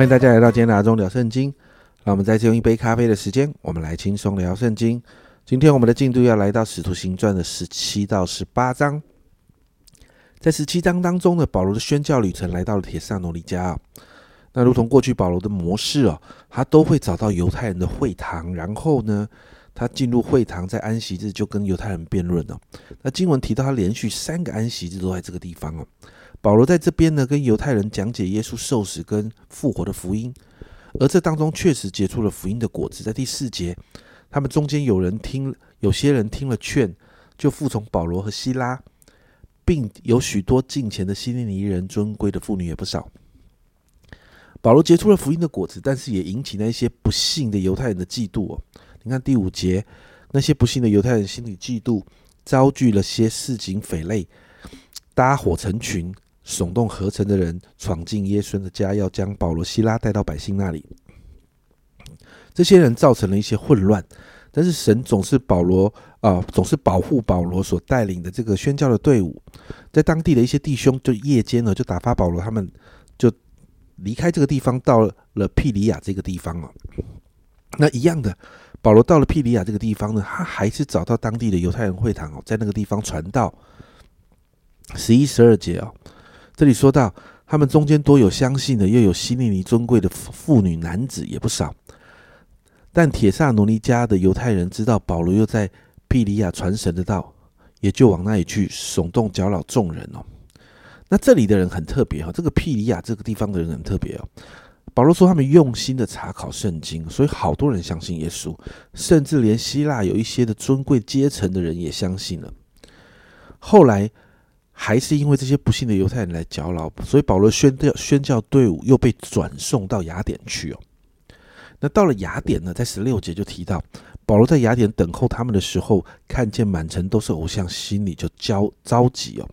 欢迎大家来到今天的阿中聊圣经。让我们再次用一杯咖啡的时间，我们来轻松聊圣经。今天我们的进度要来到使徒行传的十七到十八章。在十七章当中呢，保罗的宣教旅程来到了铁萨罗尼加。那如同过去保罗的模式哦，他都会找到犹太人的会堂，然后呢，他进入会堂，在安息日就跟犹太人辩论了。那经文提到他连续三个安息日都在这个地方哦。保罗在这边呢，跟犹太人讲解耶稣受死跟复活的福音，而这当中确实结出了福音的果子。在第四节，他们中间有人听，有些人听了劝，就服从保罗和希拉。并有许多近前的希利尼人，尊贵的妇女也不少。保罗结出了福音的果子，但是也引起那些不幸的犹太人的嫉妒哦。你看第五节，那些不幸的犹太人心里嫉妒，招聚了些市井匪类，搭伙成群，耸动合成的人，闯进耶稣的家，要将保罗、希拉带到百姓那里。这些人造成了一些混乱。但是神总是保罗啊，总是保护保罗所带领的这个宣教的队伍，在当地的一些弟兄就夜间呢就打发保罗，他们就离开这个地方，到了庇里亚这个地方啊。那一样的，保罗到了庇里亚这个地方呢，他还是找到当地的犹太人会堂哦，在那个地方传道。十一、十二节哦，这里说到他们中间多有相信的，又有希利尼尊贵的妇女男子也不少。但铁萨罗尼加的犹太人知道保罗又在庇里亚传神的道，也就往那里去耸动搅扰众人哦。那这里的人很特别哈，这个庇里亚这个地方的人很特别哦。保罗说他们用心的查考圣经，所以好多人相信耶稣，甚至连希腊有一些的尊贵阶层的人也相信了。后来还是因为这些不幸的犹太人来搅扰，所以保罗宣教宣教队伍又被转送到雅典去哦。那到了雅典呢，在十六节就提到，保罗在雅典等候他们的时候，看见满城都是偶像，心里就焦着急哦。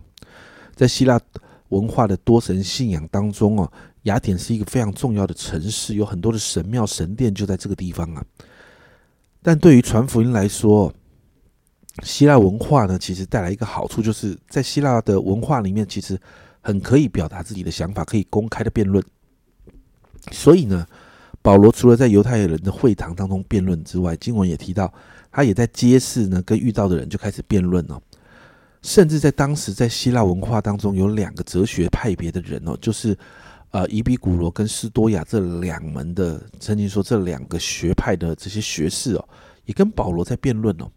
在希腊文化的多神信仰当中哦，雅典是一个非常重要的城市，有很多的神庙神殿就在这个地方啊。但对于传福音来说，希腊文化呢，其实带来一个好处，就是在希腊的文化里面，其实很可以表达自己的想法，可以公开的辩论。所以呢。保罗除了在犹太人的会堂当中辩论之外，经文也提到，他也在街市呢跟遇到的人就开始辩论哦。甚至在当时在希腊文化当中，有两个哲学派别的人哦，就是呃伊比古罗跟斯多亚这两门的，曾经说这两个学派的这些学士哦，也跟保罗在辩论哦。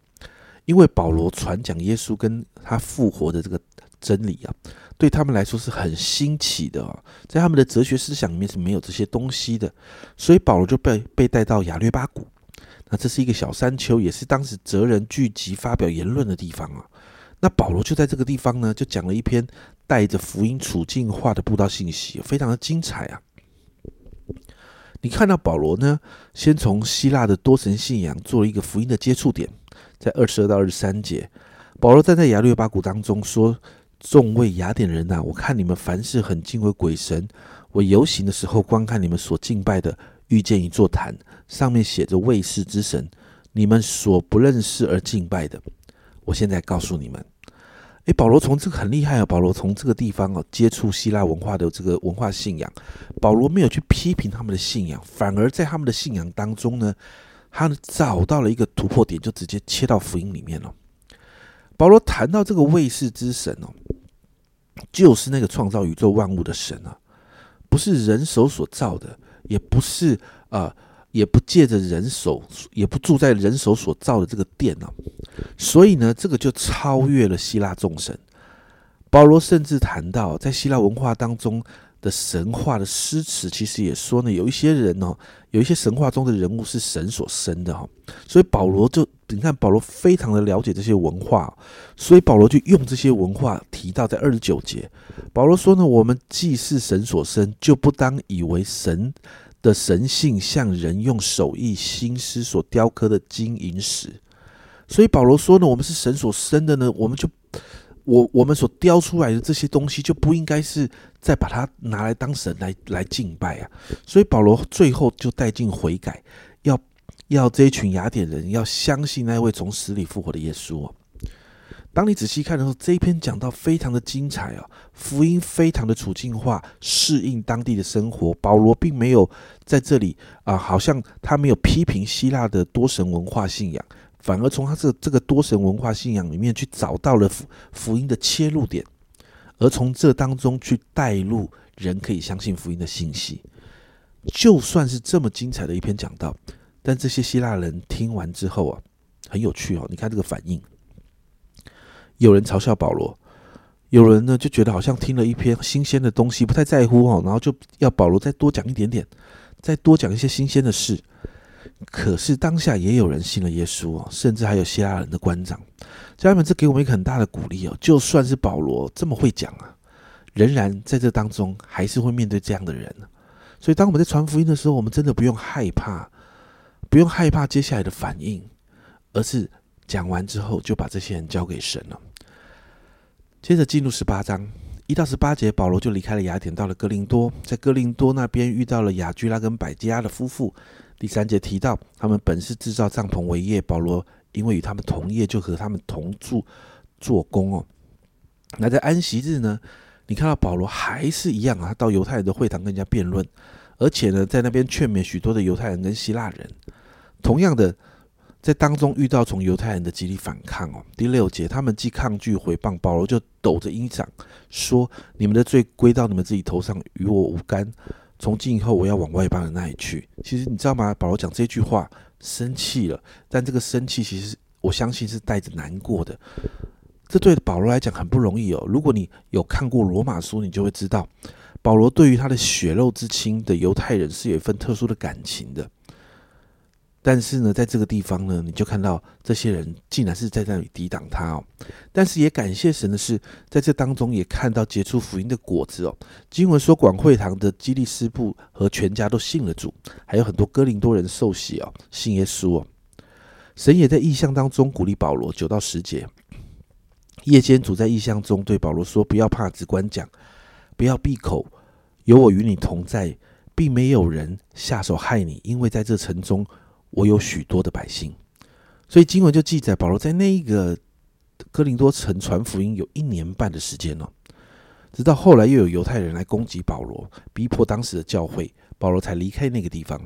因为保罗传讲耶稣跟他复活的这个真理啊。对他们来说是很新奇的哦，在他们的哲学思想里面是没有这些东西的，所以保罗就被被带到亚略巴谷，那这是一个小山丘，也是当时哲人聚集发表言论的地方啊。那保罗就在这个地方呢，就讲了一篇带着福音处境化的布道信息，非常的精彩啊。你看到保罗呢，先从希腊的多神信仰做了一个福音的接触点，在二十二到二十三节，保罗站在亚略巴谷当中说。众位雅典人呐，我看你们凡事很敬畏鬼神。我游行的时候，观看你们所敬拜的，遇见一座坛，上面写着卫士之神，你们所不认识而敬拜的。我现在告诉你们，诶，保罗从这个很厉害啊！保罗从这个地方哦，接触希腊文化的这个文化信仰，保罗没有去批评他们的信仰，反而在他们的信仰当中呢，他找到了一个突破点，就直接切到福音里面了。保罗谈到这个卫士之神哦。就是那个创造宇宙万物的神啊，不是人手所造的，也不是啊，也不借着人手，也不住在人手所造的这个殿啊。所以呢，这个就超越了希腊众神。保罗甚至谈到，在希腊文化当中。的神话的诗词其实也说呢，有一些人哦，有一些神话中的人物是神所生的哈，所以保罗就你看保罗非常的了解这些文化，所以保罗就用这些文化提到在二十九节，保罗说呢，我们既是神所生，就不当以为神的神性像人用手艺心思所雕刻的金银石，所以保罗说呢，我们是神所生的呢，我们就。我我们所雕出来的这些东西就不应该是再把它拿来当神来来敬拜啊！所以保罗最后就带进悔改，要要这一群雅典人要相信那位从死里复活的耶稣。当你仔细看的时候，这一篇讲到非常的精彩哦，福音非常的处境化，适应当地的生活。保罗并没有在这里啊，好像他没有批评希腊的多神文化信仰，反而从他这这个多神文化信仰里面去找到了福福音的切入点，而从这当中去带入人可以相信福音的信息。就算是这么精彩的一篇讲道，但这些希腊人听完之后啊，很有趣哦，你看这个反应。有人嘲笑保罗，有人呢就觉得好像听了一篇新鲜的东西，不太在乎哦，然后就要保罗再多讲一点点，再多讲一些新鲜的事。可是当下也有人信了耶稣哦，甚至还有希腊人的官长。家人们，这给我们一个很大的鼓励哦。就算是保罗这么会讲啊，仍然在这当中还是会面对这样的人。所以当我们在传福音的时候，我们真的不用害怕，不用害怕接下来的反应，而是讲完之后就把这些人交给神了。接着进入十八章一到十八节，保罗就离开了雅典，到了哥林多，在哥林多那边遇到了雅居拉跟百基拉的夫妇。第三节提到，他们本是制造帐篷为业，保罗因为与他们同业，就和他们同住做工哦。那在安息日呢，你看到保罗还是一样啊，他到犹太人的会堂跟人家辩论，而且呢，在那边劝勉许多的犹太人跟希腊人。同样的。在当中遇到从犹太人的极力反抗哦，第六节，他们既抗拒回谤保罗，就抖着衣裳说：“你们的罪归到你们自己头上，与我无干。从今以后，我要往外邦人那里去。”其实你知道吗？保罗讲这句话生气了，但这个生气其实我相信是带着难过的。这对保罗来讲很不容易哦。如果你有看过罗马书，你就会知道，保罗对于他的血肉之亲的犹太人是有一份特殊的感情的。但是呢，在这个地方呢，你就看到这些人竟然是在那里抵挡他哦。但是也感谢神的是，在这当中也看到结出福音的果子哦。经文说，广会堂的基利斯布和全家都信了主，还有很多哥林多人受洗哦，信耶稣哦。神也在异象当中鼓励保罗九到十节。夜间主在异象中对保罗说：“不要怕，只管讲，不要闭口，有我与你同在，并没有人下手害你，因为在这城中。”我有许多的百姓，所以经文就记载保罗在那一个哥林多城传福音有一年半的时间了。直到后来又有犹太人来攻击保罗，逼迫当时的教会，保罗才离开那个地方。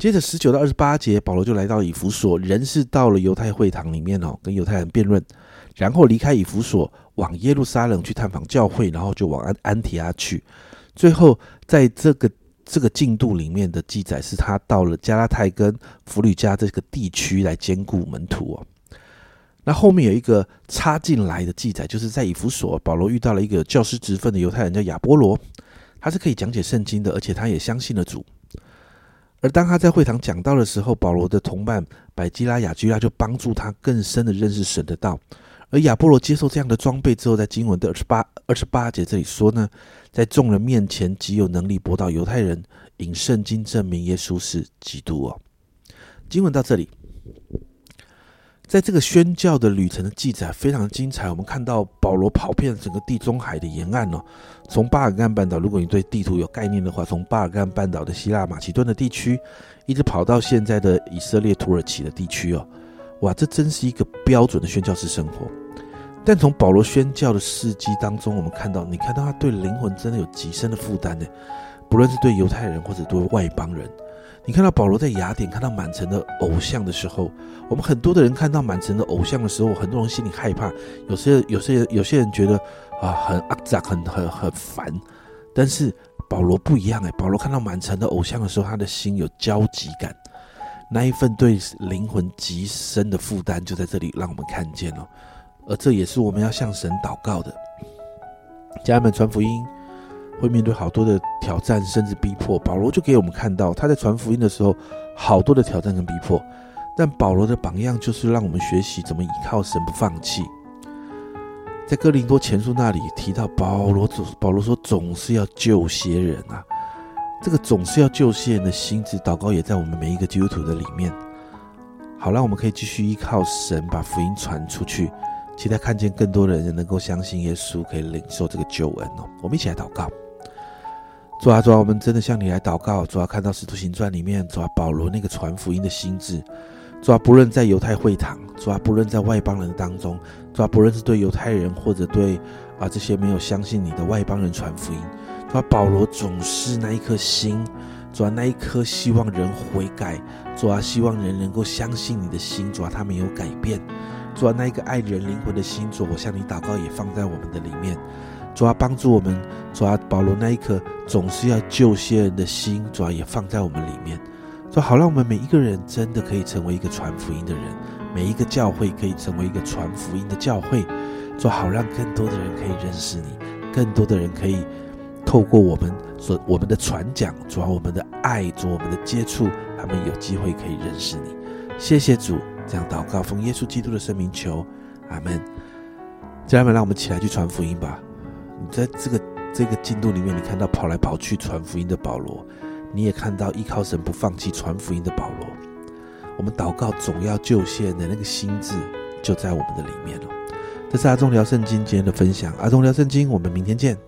接着十九到二十八节，保罗就来到以弗所，人是到了犹太会堂里面哦，跟犹太人辩论，然后离开以弗所，往耶路撒冷去探访教会，然后就往安安提阿去，最后在这个。这个进度里面的记载是他到了加拉太跟弗吕加这个地区来兼顾门徒哦。那后面有一个插进来的记载，就是在以弗所，保罗遇到了一个教师职分的犹太人叫亚波罗，他是可以讲解圣经的，而且他也相信了主。而当他在会堂讲到的时候，保罗的同伴百基拉、雅居拉就帮助他更深的认识神的道。而亚波罗接受这样的装备之后，在经文的二十八二十八节这里说呢，在众人面前极有能力驳倒犹太人，引圣经证明耶稣是基督哦。经文到这里，在这个宣教的旅程的记载非常精彩。我们看到保罗跑遍整个地中海的沿岸哦，从巴尔干半岛，如果你对地图有概念的话，从巴尔干半岛的希腊马其顿的地区，一直跑到现在的以色列土耳其的地区哦。哇，这真是一个标准的宣教士生活。但从保罗宣教的事迹当中，我们看到，你看到他对灵魂真的有极深的负担呢。不论是对犹太人或者对外邦人，你看到保罗在雅典看到满城的偶像的时候，我们很多的人看到满城的偶像的时候，很多人心里害怕。有些有些有些人觉得啊，很肮脏，很很很烦。但是保罗不一样哎，保罗看到满城的偶像的时候，他的心有焦急感，那一份对灵魂极深的负担就在这里让我们看见了。而这也是我们要向神祷告的。家人们传福音会面对好多的挑战，甚至逼迫。保罗就给我们看到，他在传福音的时候，好多的挑战跟逼迫。但保罗的榜样就是让我们学习怎么依靠神，不放弃。在哥林多前书那里提到，保罗总保罗说总是要救些人啊。这个总是要救些人的心智祷告，也在我们每一个基督徒的里面。好，让我们可以继续依靠神，把福音传出去。期待看见更多的人能够相信耶稣，可以领受这个救恩哦。我们一起来祷告，主啊，主啊，我们真的向你来祷告。主啊，看到使徒行传里面，主啊，保罗那个传福音的心智，主啊，不论在犹太会堂，主啊，不论在外邦人当中，主啊，不论是对犹太人或者对啊这些没有相信你的外邦人传福音，主啊，保罗总是那一颗心，主啊，那一颗希望人悔改，主啊，希望人能够相信你的心，主啊，他没有改变，主啊，那一个爱人灵魂的心，主，我向你祷告，也放在我们的里面，主啊，帮助我们，主啊，保罗那一颗总是要救些人的心，主啊，也放在我们里面。说好，让我们每一个人真的可以成为一个传福音的人，每一个教会可以成为一个传福音的教会。做好，让更多的人可以认识你，更多的人可以透过我们所我们的传讲，主要我们的爱，主我们的接触，他们有机会可以认识你。谢谢主，这样祷告，奉耶稣基督的圣名求，阿门。家人们，让我们起来去传福音吧。你在这个这个进度里面，你看到跑来跑去传福音的保罗。你也看到依靠神不放弃传福音的保罗，我们祷告总要救现的那个心智就在我们的里面了。这是阿忠聊圣经今天的分享，阿忠聊圣经，我们明天见。